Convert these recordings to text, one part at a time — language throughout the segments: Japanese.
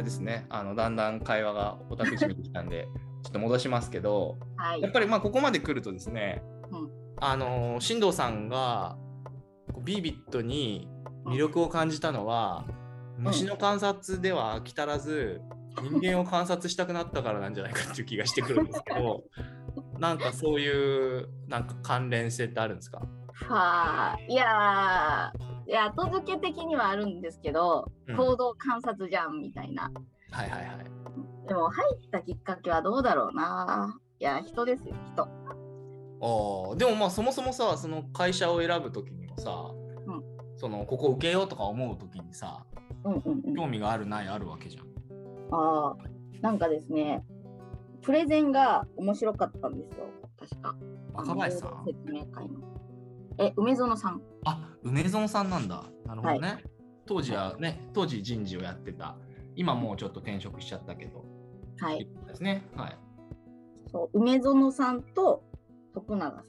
れですね、あのだんだん会話がオタクじみてきたんで、ちょっと戻しますけど、はい。やっぱりまあここまで来るとですね、うん。あの進藤さんがビービットに魅力を感じたのは、虫の観察では飽き足らず、人間を観察したくなったからなんじゃないかっていう気がしてくるんですけど、なんかそういうなんか関連性ってあるんですか？はあ、いやー、いや後付け的にはあるんですけど、うん行動観察じゃんみたいな。はいはいはい。でも入ったきっかけはどうだろうな。いや、人ですよ、人。ああでもまあそもそもさその会社を選ぶ時にもさ、うんそのここ受けようとか思う時にさうんうんうん。興味があるないあるわけじゃん。ああ、なんかですね、プレゼンが面白かったんですよ、確か。若林さん？説明会の。え、梅園さん。あ梅園さんなんだ。なるほどね。当時はね当時人事をやってた今もうちょっと転職しちゃったけど。はい。ですね。はい。そう、梅園さんと徳永さん。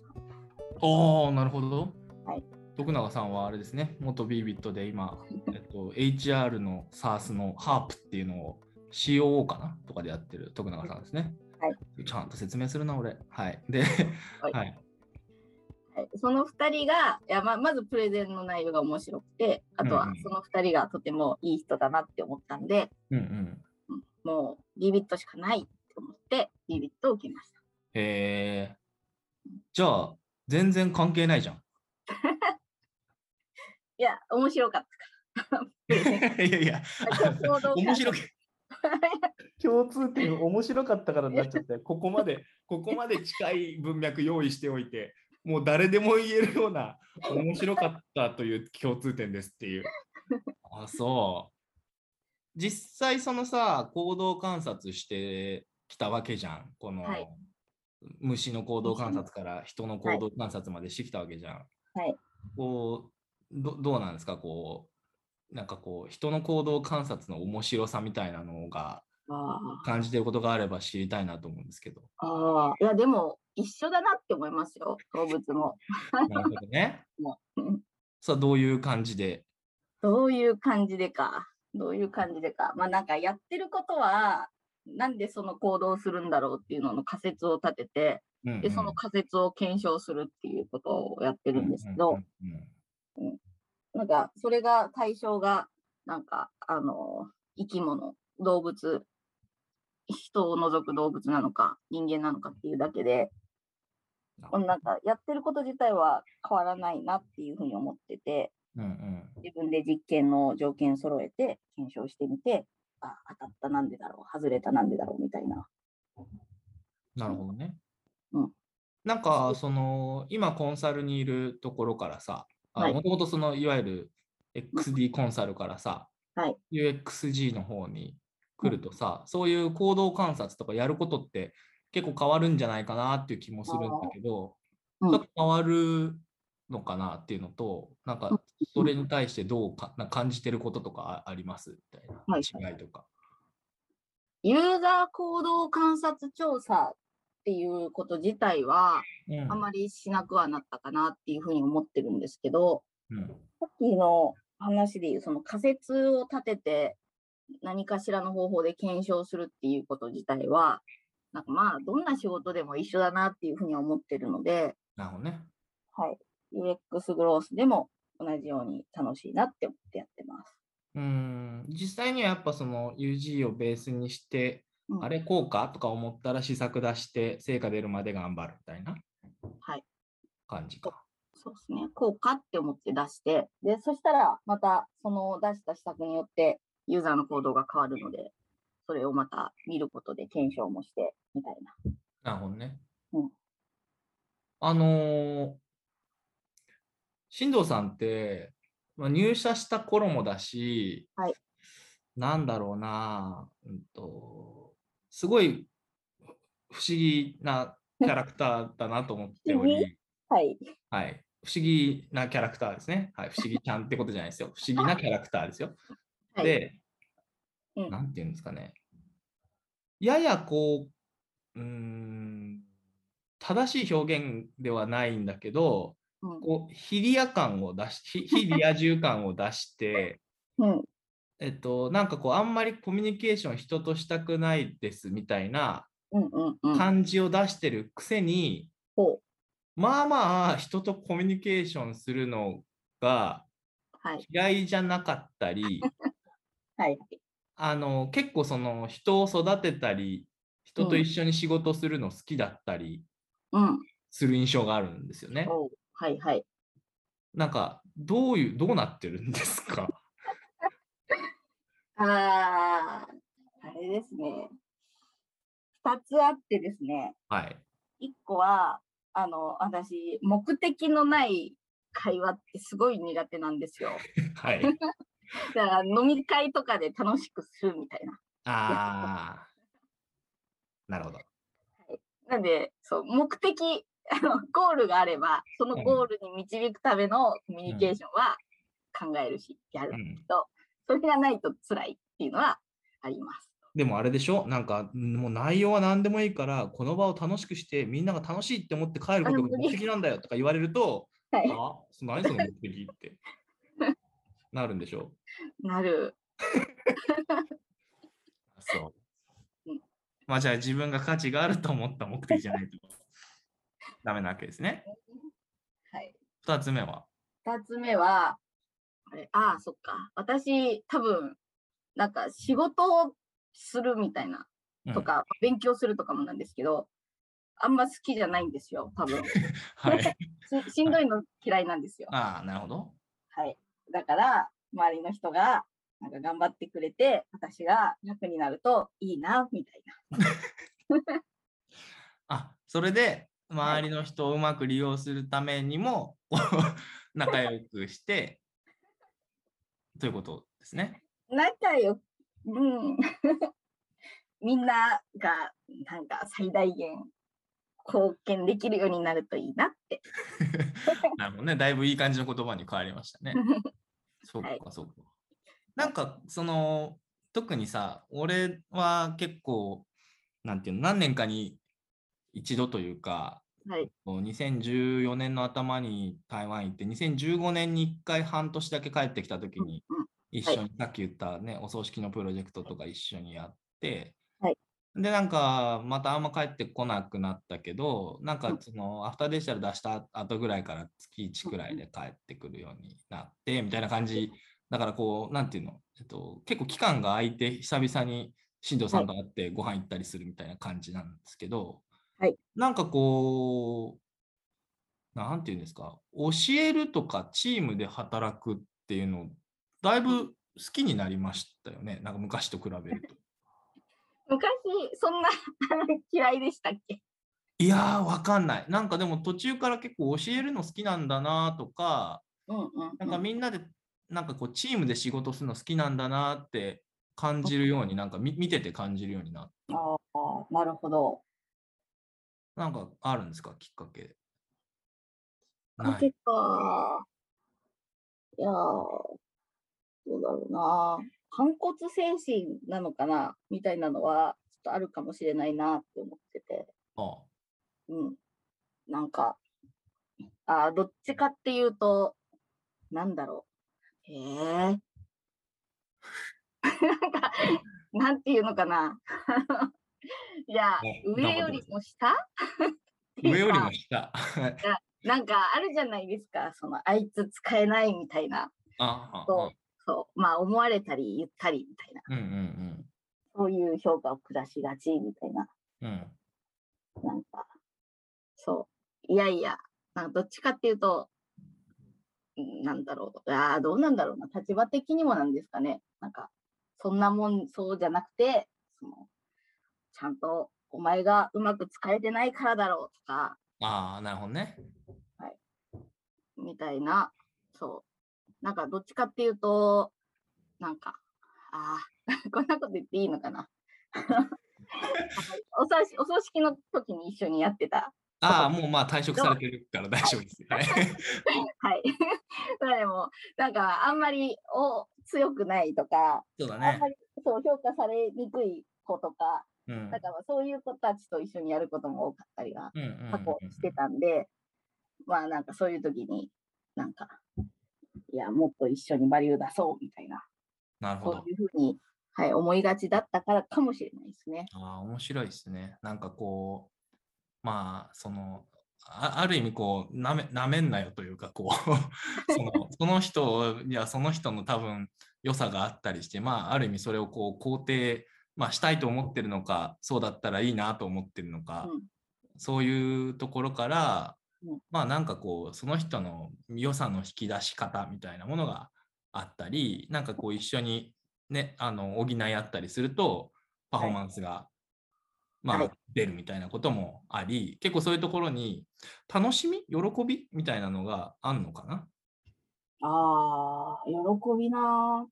おおなるほど。はい。徳永さんはあれですね元ビービットで今、えっと、HR の SARS のハープっていうのを COO かなとかでやってる徳永さんですね。はい。ちゃんと説明するな俺。はい。で、はいはい。はい、その2人がいやままずプレゼンの内容が面白くてあとはその2人がとてもいい人だなって思ったんで、うんうん。うんもうビビットしかないって思ってビビットを受けました。へえ。じゃあ、全然関係ないじゃん。いや面白かったから。いやいや、面白観く。共通点面白かったからになっちゃったよ。ここまで、ここまで近い文脈用意しておいて、もう誰でも言えるような面白かったという共通点ですっていう。あ、そう。実際そのさ、行動観察してきたわけじゃん。この、はい虫の行動観察から人の行動観察までしてきたわけじゃん。はいこうどどうなんですか？こうなんかこう人の行動観察の面白さみたいなのがあ感じてることがあれば知りたいなと思うんですけど。あいやでも一緒だなって思いますよ動物も。なるほどね。さあどういう感じで？どういう感じでか。どういう感じでか。まあなんかやってることはなんでその行動をするんだろうっていうのの仮説を立ててうんうんでその仮説を検証するっていうことをやってるんですけど、なんかそれが対象がなんかあの生き物動物人を除く動物なのか人間なのかっていうだけでなんかやってること自体は変わらないなっていうふうに思っててうんうん。自分で実験の条件揃えて検証してみてあ当たったなんでだろう外れたなんでだろうみたいな。なるほどね。うん。なんかその今コンサルにいるところからさはい。もともとそのいわゆる XD コンサルからさ、はい。UXG の方に来るとさ、そういう行動観察とかやることって結構変わるんじゃないかなっていう気もするんだけど、うん。ちょっと変わるのかなっていうのと、なんかそれに対してどうかな感じてることとかあありますみたいはいな違いとか。ユーザー行動観察調査っていうこと自体はうん。あまりしなくはなったかなっていうふうに思ってるんですけど、うん。さっきの話でいうその仮説を立てて何かしらの方法で検証するっていうこと自体は、なんかまあどんな仕事でも一緒だなっていうふうには思ってるので、なるほどね。はい、UX グロースでも同じように楽しいなって思ってやってます。うん実際にはやっぱその UG をベースにして、うんあれこうかとか思ったら試作出して成果出るまで頑張るみたいなはい感じか。そうですね。こうかって思って出して、で、そしたらまたその出した施策によってユーザーの行動が変わるので、それをまた見ることで検証もしてみたいな。なるほどね。うんあのー進藤さんって、まあ、入社した頃もだし、はいなんだろうな、うんと、すごい不思議なキャラクターだなと思っており、はい。はい。不思議なキャラクターですね。はい。不思議ちゃんってことじゃないですよ。不思議なキャラクターですよ。はい、で、うんなんていうんですかね。ややこう、うーん、正しい表現ではないんだけど、うんこう、非リア感を出し、非非リア充感を出して、うん、えっと、なんかこう、あんまりコミュニケーション人としたくないですみたいなうんうんうん。感じを出してるくせに、ほまあまあ人とコミュニケーションするのがう。はい。嫌いじゃなかったり、はい。あの結構その人を育てたり、人と一緒に仕事するの好きだったりうん。する印象があるんですよね。おうはいはい。なんかどういう、どうなってるんですか？ああ、あれですね。二つあってですね。はい。一個は、あの、私、目的のない会話ってすごい苦手なんですよ。はい。だから飲み会とかで楽しくするみたいな。ああ。なるほど。なんで、そう、目的、あの、ゴールがあれば、そのゴールに導くためのコミュニケーションは考えるし、やるう。ん、それがないと辛いっていうのはあります。でもあれでしょ？なんかもう内容は何でもいいからこの場を楽しくしてみんなが楽しいって思って帰ることが目的なんだよとか言われるとはい。あそ何その目的ってなるんでしょ？なる。そううん。まあじゃあ自分が価値があると思った目的じゃないとダメなわけですね。はい。二つ目は？二つ目は、あれ、ああ、そっか。私、多分、なんか仕事をするみたいなうんとか、勉強するとかもなんですけど、あんま好きじゃないんですよ、多分。はい。ししんどいの嫌いなんですよ。ああ、なるほど。はい。だから、周りの人が、なんか頑張ってくれて、私が楽になるといいな、みたいな。あ、それで周りの人をうまく利用するためにも 仲良くしてということですね。仲良く、うん。みんなが、なんか最大限貢献できるようになるといいなって。なるほどね。だいぶいい感じの言葉に変わりましたね。そうはいか、そうか。なんか、その、特にさ、俺は結構、なんていうの、何年かに一度というか、はい。こう2014年の頭に台湾行って、2015年に1回半年だけ帰ってきた時に、うん一緒に、さっき言ったね、お葬式のプロジェクトとか一緒にやって、はいで、なんか、またあんま帰ってこなくなったけど、なんかうんその、アフターデジタル出した後ぐらいから月1くらいで帰ってくるようになって、みたいな感じ。だからこう、なんていうの、えっと、結構期間が空いて、久々に新藤さんと会ってご飯行ったりするみたいな感じなんですけど、はいなんかこう、なんていうんですか、教えるとかチームで働くっていうの、だいぶ好きになりましたよね。なんか昔と比べると。昔、そんな 嫌いでしたっけ？いやー、わかんない。なんかでも途中から結構教えるの好きなんだなとか、うんうん、なんかみんなで、なんかこうチームで仕事するの好きなんだなって感じるように、なんか見見てて感じるようになっああ、なるほど。なんかあるんですか、きっかけ。かけか。いやー、どうだろうな。反骨精神なのかなみたいなのは、ちょっとあるかもしれないなって思ってて。あうん。なんか、あーどっちかっていうと、なんだろう。へえ。なんか、なんていうのかな。いやね、上よりも下？上よりかも下。なんかあるじゃないですか、そのあいつ使えないみたいな、ああそうまあ思われたり言ったりみたいな、うんうんそういう評価を下しがちみたいな、うん。うん。なんか、そう、いやいや、なんかどっちかっていうと、うんなんだろう、ああ、どうなんだろうな、立場的にもなんですかね、なんか、そんなもん、そうじゃなくて、そのちゃんとお前がうまく使えてないからだろうとか、ああ、なるほどね。みたいな、そう。なんかどっちかっていうと、なんか、ああ、こんなこと言っていいのかな。お葬式お葬式の時に一緒にやってた。ああ、もうまあ退職されてるから大丈夫です。はい。はい。でも、なんかあんまりお強くないとか、そうだねあんま。りそう評価されにくい子とか、うんだからそういう子たちと一緒にやることも多かったりがうんうんうん過去してたんで、まあなんかそういう時に、なんか、いや、もっと一緒にバリュー出そうみたいななるほどそうい。うふうに、はい、思いがちだったからかもしれないですね。ああ、面白いですね。なんかこう、まあ、その、あある意味こうなめ、なめんなよというか、こう その、その人、いや、その人の多分良さがあったりして、まあ、ある意味それをこう肯定、まあ、したいと思ってるのか、そうだったらいいなと思ってるのか、うんそういうところから、うんまあなんかこうその人の良さの引き出し方みたいなものがあったりなんかこう一緒にねあの補い合ったりするとパフォーマンスが、まあはい出るみたいなこともあり結構そういうところに楽しみ？喜び？みたいなのがあんのかな？ああ、喜びな。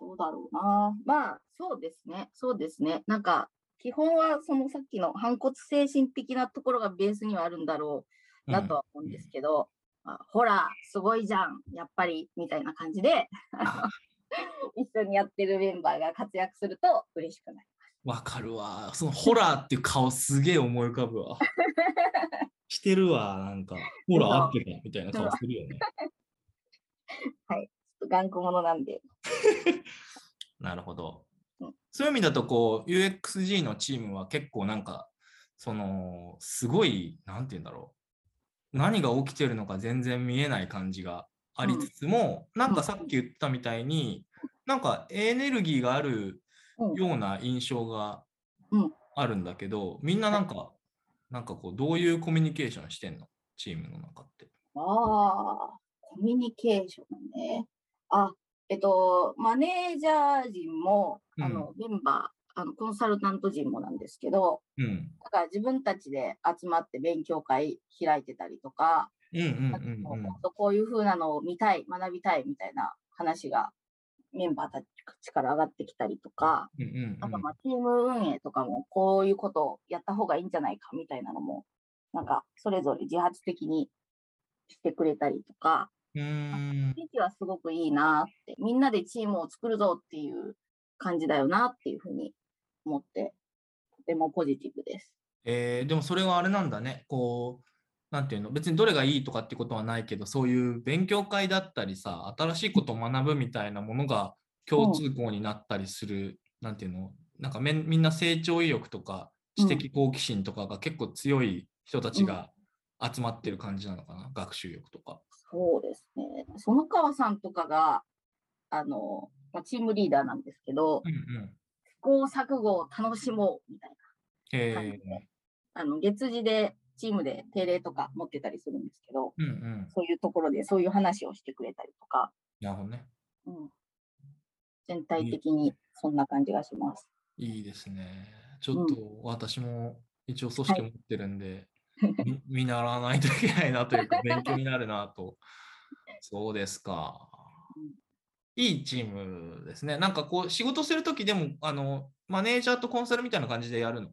どうだろうな。まあ、そうですね。そうですね。なんか、基本はそのさっきの反骨精神的なところがベースにはあるんだろうなとは思うんですけど、まあ、ほら、すごいじゃん、やっぱり、みたいな感じで、あ 一緒にやってるメンバーが活躍すると嬉しくなる。わかるわそのホラーっていう顔すげえ思い浮かぶわ してるわなんかホラー合ってたみたいな顔するよね 頑固者なんで。なるほどうん。そういう意味だと、こう、UXG のチームは結構なんか、その、すごい、なんて言うんだろう。何が起きてるのか全然見えない感じがありつつも、なんかさっき言ったみたいに、なんかエネルギーがあるうんような印象がうんあるんだけど、みんななんか、なんかこう、どういうコミュニケーションしてんの？チームの中って。ああ、コミュニケーションね。あ、えっと、マネージャー陣も、あの、メンバー、あの、コンサルタント陣もなんですけど、うん。だから自分たちで集まって勉強会開いてたりとか、うんうんうんうん。こういう風なのを見たい、学びたいみたいな話がメンバーたちから上がってきたりとか、うんうんうん。あとまあチーム運営とかもこういうことをやった方がいいんじゃないかみたいなのも、なんかそれぞれ自発的にしてくれたりとか、雰囲気はすごくいいなって、みんなでチームを作るぞっていう感じだよなっていうふうに思って、とてもポジティブです。えーでもそれはあれなんだね。こう、なんていうの、別にどれがいいとかってことはないけど、そういう勉強会だったりさ、新しいことを学ぶみたいなものが共通項になったりする、なんていうの、なんかみんな成長意欲とか知的好奇心とかが結構強い人たちが集まってる感じなのかな、学習欲とか。そうですね。園川さんとかが、あの、まあ、チームリーダーなんですけど、うんうん。試行錯誤を楽しもうみたいえな感じで、あの、月次でチームで定例とか持ってたりするんですけど、ー、うんうん。そういうところでそういう話をしてくれたりとか、なるほどね。うん、全体的にそんな感じがします。いいですね。ちょっと私も一応組織持ってるんで、み見習わないといけないなというか、勉強になるなと。そうですかうん。いいチームですね。なんかこう、仕事するときでも、あの、マネージャーとコンサルみたいな感じでやるの？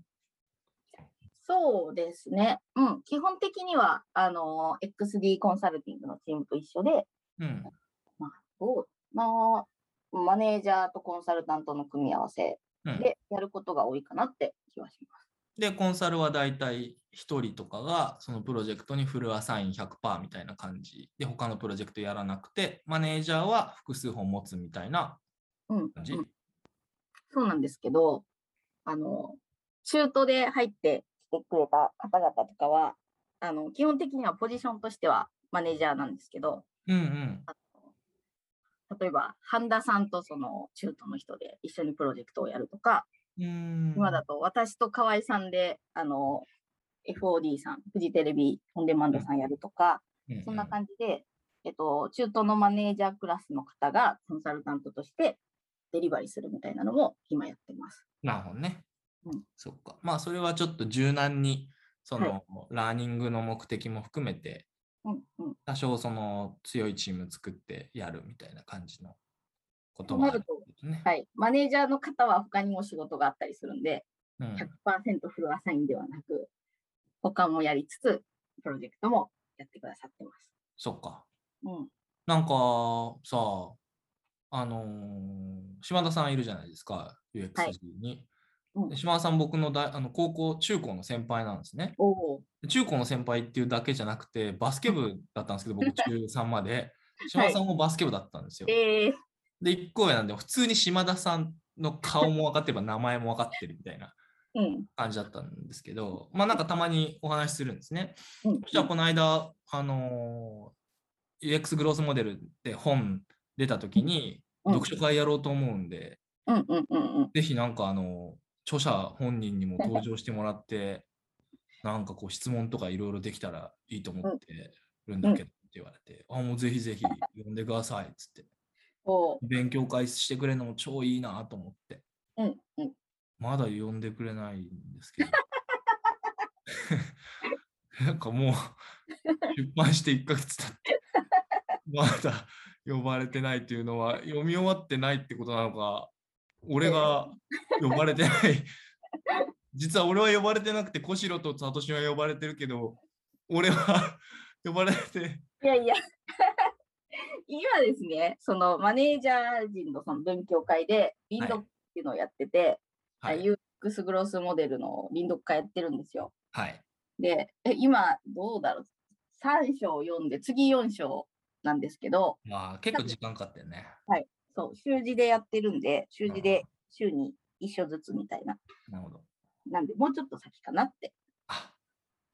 そうですね。うん。基本的には、あの、XD コンサルティングのチームと一緒で、うん。そうなマネージャーとコンサルタントの組み合わせうん、でやることが多いかなって気はします。で、コンサルはだいたい1人とかが、そのプロジェクトにフルアサイン100%みたいな感じで、他のプロジェクトやらなくて、マネージャーは複数本持つみたいなうん、うん感じ。そうなんですけど、あの、中途で入ってきてくれた方々とかは、あの、基本的にはポジションとしてはマネージャーなんですけど、うんうん。例えば、半田さんとその中途の人で一緒にプロジェクトをやるとか、今だと私と河合さんで、あの、FOD さん、フジテレビオンデマンドさんやるとか、うんうんそんな感じで、えっと、中東のマネージャークラスの方がコンサルタントとしてデリバリーするみたいなのも今やってます。なるほどね。うんそっか。まあ、それはちょっと柔軟に、その、はいラーニングの目的も含めて、うんうん。多少その強いチーム作ってやるみたいな感じのこともあるんですね。はい。マネージャーの方は他にも仕事があったりするんで、うん100%フルアサインではなく、他もやりつつ、プロジェクトもやってくださってます。そっか。うん。なんかさ、あのー島田さんいるじゃないですか、UXG に。うんで島田さん、僕の大あの高校、中高の先輩なんですね。おお。中高の先輩っていうだけじゃなくて、バスケ部だったんですけど、僕 中3まで。島田さんもバスケ部だったんですよ。えー、で、1個上なんで、普通に島田さんの顔も分かってれば名前も分かってるみたいなうん。感じだったんですけど、まあなんかたまにお話しするんですね。うんそしたらこの間、あのー UX グロースモデルで本出た時に、うん読書会やろうと思うんで。ぜひなんかあの、著者本人にも登場してもらって、なんかこう質問とかいろいろできたらいいと思ってるんだけどって言われて、あ、もうぜひぜひ呼んでくださいっつって、そ勉強会してくれるのも超いいなと思って、う。うんうん。まだ呼んでくれないんですけど。なんかもう出版して1ヶ月経って、まだ呼ばれてないっていうのは読み終わってないってことなのか、俺が呼ばれてない。実は俺は呼ばれてなくて、小城とサトシは呼ばれてるけど、俺は呼ばれて、いやいや。今ですね、そのマネージャー陣のその勉強会で、リンドっていうのをやってて、はい。UX グロースモデルの臨読会やってるんですよ。はい。で、え今、どうだろう ?3 章読んで、次4章なんですけど、まあ結構時間かかってるね。そう、習字でやってるんで、習字で週に1章ずつみたいな。なるほど。なんで、もうちょっと先かなって。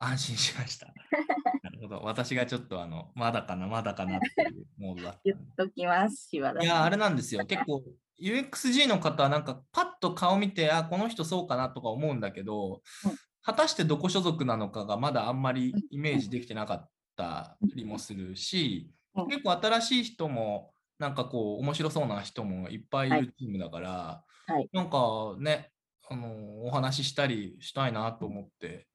あ、安心しました。なるほど。私がちょっとあの、まだかな、まだかなっていうモードだった言っときます。いや、あれなんですよ。結構 UXG の方はなんかパッと顔見て、あ、この人そうかなとか思うんだけど、うん。果たしてどこ所属なのかがまだあんまりイメージできてなかったりもするし、うん。結構新しい人も、なんかこう、面白そうな人もいっぱいいるチームだから、はい。なんかね、あの、お話ししたりしたいなと思って。うん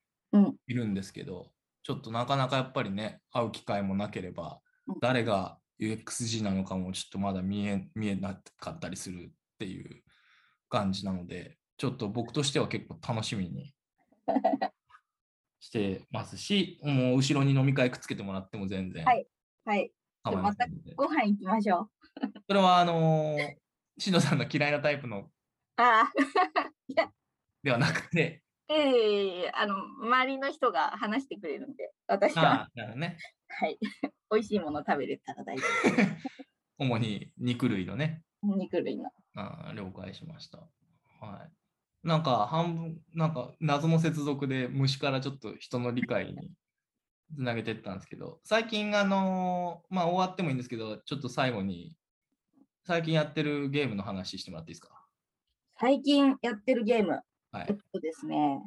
いるんですけど、ちょっとなかなかやっぱりね、会う機会もなければうん、誰が UXG なのかもちょっとまだ見え見えなかったりするっていう感じなので、ちょっと僕としては結構楽しみにしてますし、もう後ろに飲み会くっつけてもらっても全然はいはい。ませんので。ご飯行きましょう。それはあのー、しのさんの嫌いなタイプのああ、ではなくて、ええあの、周りの人が話してくれるんで、私は、なるほどね。はい。美味しいもの食べれたら大丈 主に肉類のね、夫。肉類の。あー了解しました。はい。なんか半分、なんか謎の接続で虫からちょっと人の理解につなげていったんですけど、最近あのーまあ終わってもいいんですけど、ちょっと最後に、最近やってるゲームの話してもらっていいですか？最近やってるゲーム、はいえっ。とですね、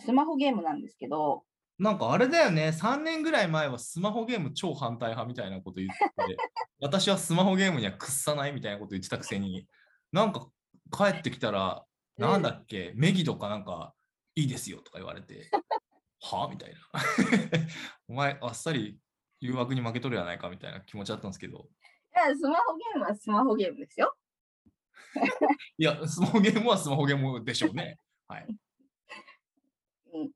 スマホゲームなんですけど、なんかあれだよね、3年ぐらい前はスマホゲーム超反対派みたいなこと言ってて、私はスマホゲームには屈さないみたいなこと言ってたくせに、なんか帰ってきたら、なんだっけ、メギドかなんかいいですよとか言われて、はみたいな。お前、あっさり誘惑に負けとるやないかみたいな気持ちだったんですけど、いやスマホゲームはスマホゲームですよ。いや、スマホゲームはスマホゲームでしょうね。はい。うん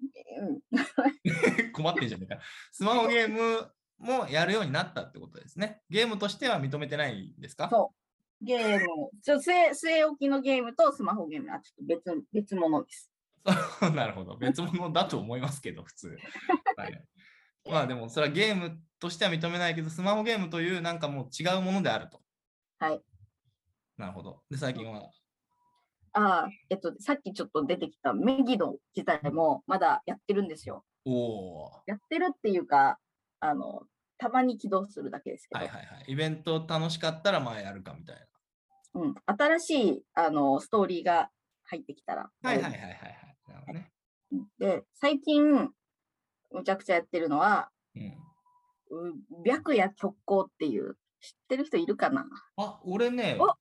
うん、困ってんじゃねえか。スマホゲームもやるようになったってことですね。ゲームとしては認めてないんですか？そうゲーム、ちょ据え置きのゲームとスマホゲームはちょっと別別物です。そ うなるほど。別物だと思いますけど、普通。はい、まあでも、それはゲームとしては認めないけど、スマホゲームというなんかもう違うものであると。はい。なるほど。で、最近は、ああ、えっと、さっきちょっと出てきたメギド自体もまだやってるんですよ。おおやってるっていうか、あの、たまに起動するだけですけー。ど、はいはいはい。イベント楽しかったら、まあやるかみたいな。うん、新しいあのストーリーが入ってきたら。はいはいはいはいはい。なるほどね。うんで、最近、むちゃくちゃやってるのは、うん。う白夜極光っていう、知ってる人いるかな？あ、俺ね、お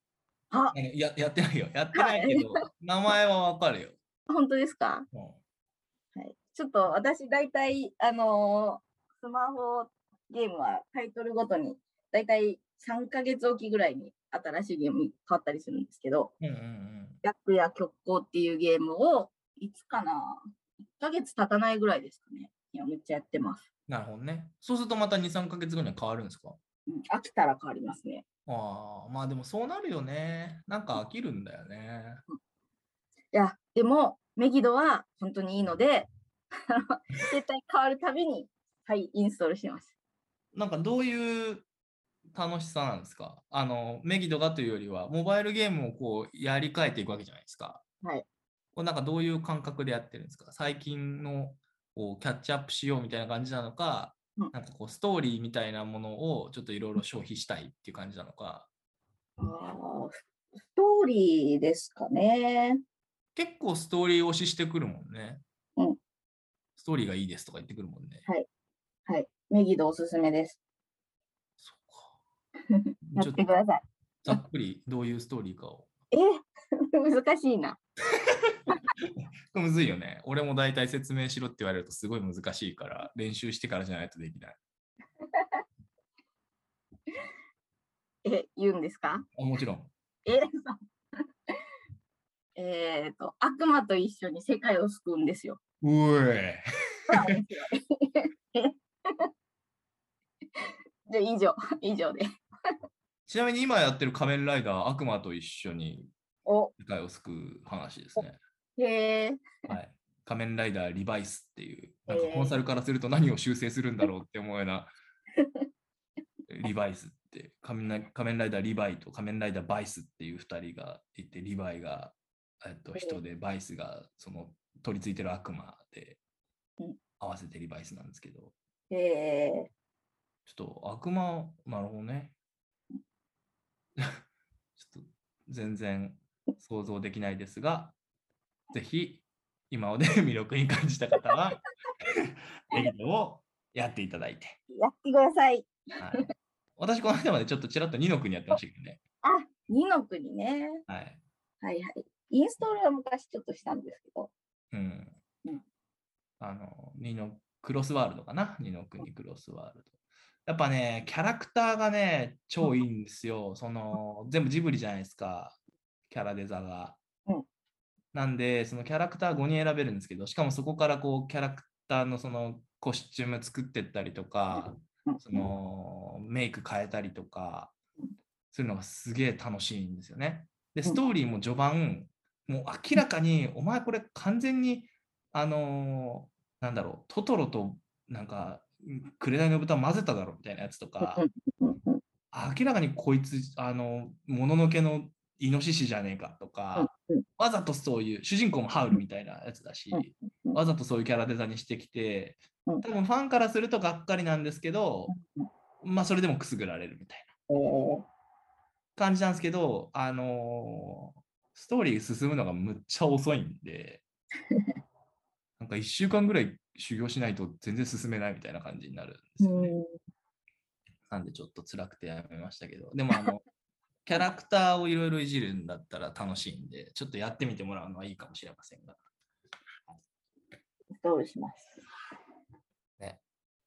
あややってないよ。やってないけど、名前はわかるよ。本当ですか？うんはい。ちょっと私、大体、あのースマホゲームはタイトルごとに、大体3ヶ月おきぐらいに新しいゲームに変わったりするんですけど、うんうんうん。白夜極光っていうゲームを、いつかな ?1 ヶ月経たないぐらいですかね。今めっちゃやってます。なるほどね。そうするとまた2、3ヶ月後には変わるんですか？うん、飽きたら変わりますね。ああ、まあでもそうなるよね。なんか飽きるんだよね。いや、でも、メギドは本当にいいので、絶対変わるたびに、はい、インストールしてます。なんかどういう楽しさなんですか？あの、メギドがというよりは、モバイルゲームをこうやり替えていくわけじゃないですか。はい。これなんかどういう感覚でやってるんですか？最近のこうキャッチアップしようみたいな感じなのか、うんなんかこうストーリーみたいなものをちょっといろいろ消費したいっていう感じなのか、あーストーリーですかね。結構ストーリー推ししてくるもんね。うんストーリーがいいですとか言ってくるもんね。はい。メギドおすすめです。そうか。やってください。ざっくりどういうストーリーかを。え 難しいな。これむずいよね。俺も大体説明しろって言われるとすごい難しいから、練習してからじゃないとできない。え、言うんですか？あもちろん。え えっと、悪魔と一緒に世界を救うんですよ。うえ で、以上、以上で。ちなみに今やってる仮面ライダー悪魔と一緒にお、世界を救う話ですね。へえ、はい。仮面ライダーリバイスっていう、なんかえー。コンサルからすると何を修正するんだろうって思うような、リバイスって仮面ライ、仮面ライダーリバイと仮面ライダーバイスっていう2人がいて、リバイが、えっと、人で、バイスがその取り付いてる悪魔でうん、合わせてリバイスなんですけど、へえ、ちょっと悪魔、なるほどね。ちょっと全然想像できないですが、ぜひ今まで 魅力に感じた方は、エギドをやっていただいて。やってください。はい、私、この間までちょっとちらっと2の国やってましたけどね。あ、二の国ね。はい。はいはい。インストールは昔ちょっとしたんですけど。うんうん。あの、2のクロスワールドかな ?2 の国クロスワールド。やっぱね、キャラクターがね、超いいんですよ。その、全部ジブリじゃないですか。キャラデザが。うんなんで、そのキャラクター5人選べるんですけど、しかもそこからこう、キャラクターのそのコスチューム作ってったりとか、うん。そのメイク変えたりとか、するのがすげえ楽しいんですよね。で、ストーリーも序盤、もう明らかに、お前これ完全に、あのーなんだろう、トトロとなんか、紅の豚混ぜただろみたいなやつとか、明らかにこいつ、あの、もののけのイノシシじゃねえかとか、うんわざとそういう、主人公もハウルみたいなやつだし、うんわざとそういうキャラデザにしてきて、うん。多分ファンからするとがっかりなんですけど、まあそれでもくすぐられるみたいな。えー感じなんですけど、あのーストーリー進むのがむっちゃ遅いんで、なんか1週間ぐらい修行しないと全然進めないみたいな感じになるんですよね。うん。なんでちょっと辛くてやめましたけど、でもあの、キャラクターをいろいろいじるんだったら楽しいんで、ちょっとやってみてもらうのはいいかもしれませんが。インストールします。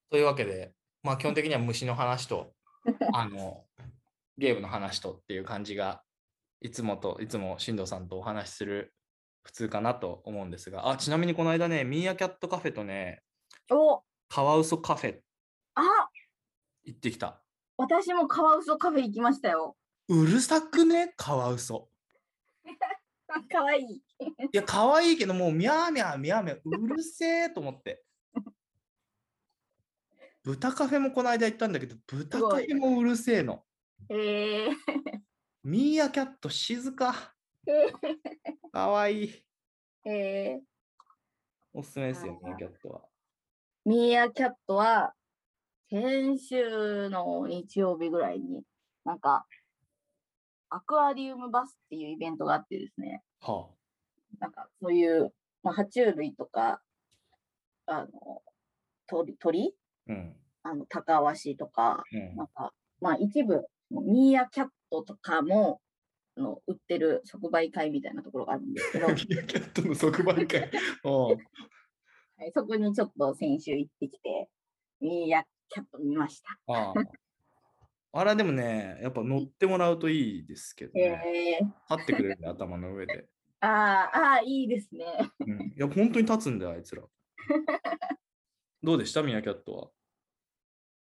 というわけで、まあ基本的には虫の話と、あの、ゲームの話とっていう感じが、いつもと、いつも進藤さんとお話しする普通かなと思うんですが、あ、ちなみにこの間ね、ミーアキャットカフェとね、おカワウソカフェあ行ってきた。私もカワウソカフェ行きましたよ。うるさくね、カワウソ。かわいい。いや、可愛いけど、もう、ミャーミャー、ミャーミャー、うるせえと思って。豚カフェもこの間行ったんだけど、豚カフェもうるせえの。えー、ミーアキャット静か。かわいい。えー、おすすめですよ、ミーアキャットは。ミーアキャットは先週の日曜日ぐらいになんかアクアリウムバスっていうイベントがあってですね、はなんかそういう、まあ、爬虫類とか、あの、鳥、鳥？あ。うん。あの、タカワシとか、うんなんか、まあ一部、ミーアキャットとかも、あの売ってる即売会みたいなところがあるんですけど、は ミーアキャットの即売会。おうい、そこにちょっと先週行ってきて、ミーアキャット見ました。ああ。あれでもね、やっぱ乗ってもらうといいですけどね。えー、立ってくれるね、頭の上で。あーあー、いいですね。うん、いや、本当に立つんだよ、あいつら。どうでした？ミーアキャットは。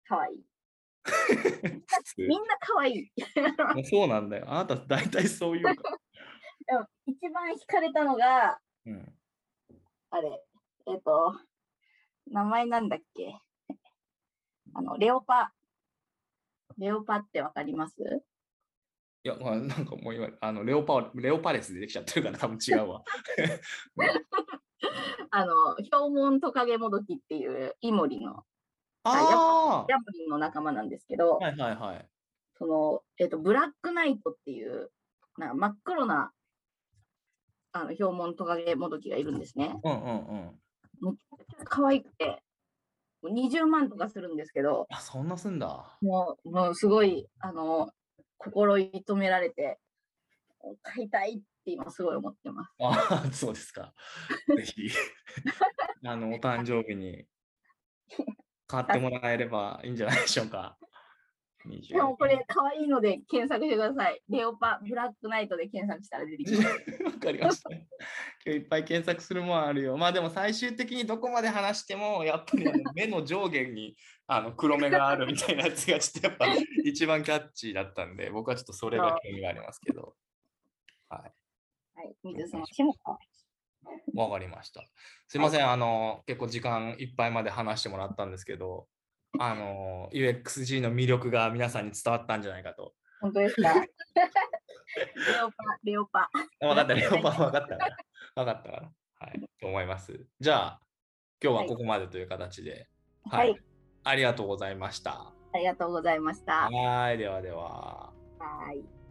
かわい い。みんなかわいい。そうなんだよ。あなた大体そういうか。でも一番惹かれたのが、うん、あれ、えっ、と、名前なんだっけ？あの、レオパ、レオパってわかります？いや、まあ、なんかもう今、あのレオパレオパレスでできちゃってるから多分違うわ。あの、ヒョウモントカゲモドキっていうイモリの、あヤモリの仲間なんですけど、あはいはいはい。その、えっ、と、ブラックナイトっていう、なんか真っ黒な、あの、ヒョウモントカゲモドキがいるんですね。うんうんうん。めちゃくちゃ可愛くて、20万とかするんですけど、あ、そんなすんだ。もう、もうすごい、あの、心射止められて、買いたいって今すごい思ってます。あそうですか。ぜひ、あの、お誕生日に買ってもらえればいいんじゃないでしょうか。20でもこれ可愛いので検索してください。レオパ、ブラックナイトで検索したら出てきます。わかりました。今日いっぱい検索するもんあるよ。まあでも最終的にどこまで話しても、やっぱり目の上下にあの黒目があるみたいなやつがちょっとやっぱ 一番キャッチーだったんで、僕はちょっとそれが興味がありますけど。はい。はい、水さん、しもか。わかりました。すいません、あの、結構時間いっぱいまで話してもらったんですけど、あの、UXG の魅力が皆さんに伝わったんじゃないかと。本当ですか？レオパ、レオパ。分かった、レオパン分かったから。分かったから。はい、と思います。じゃあ、今日はここまでという形で、はい、ありがとうございました。ありがとうございました。はい、ではでは。はい。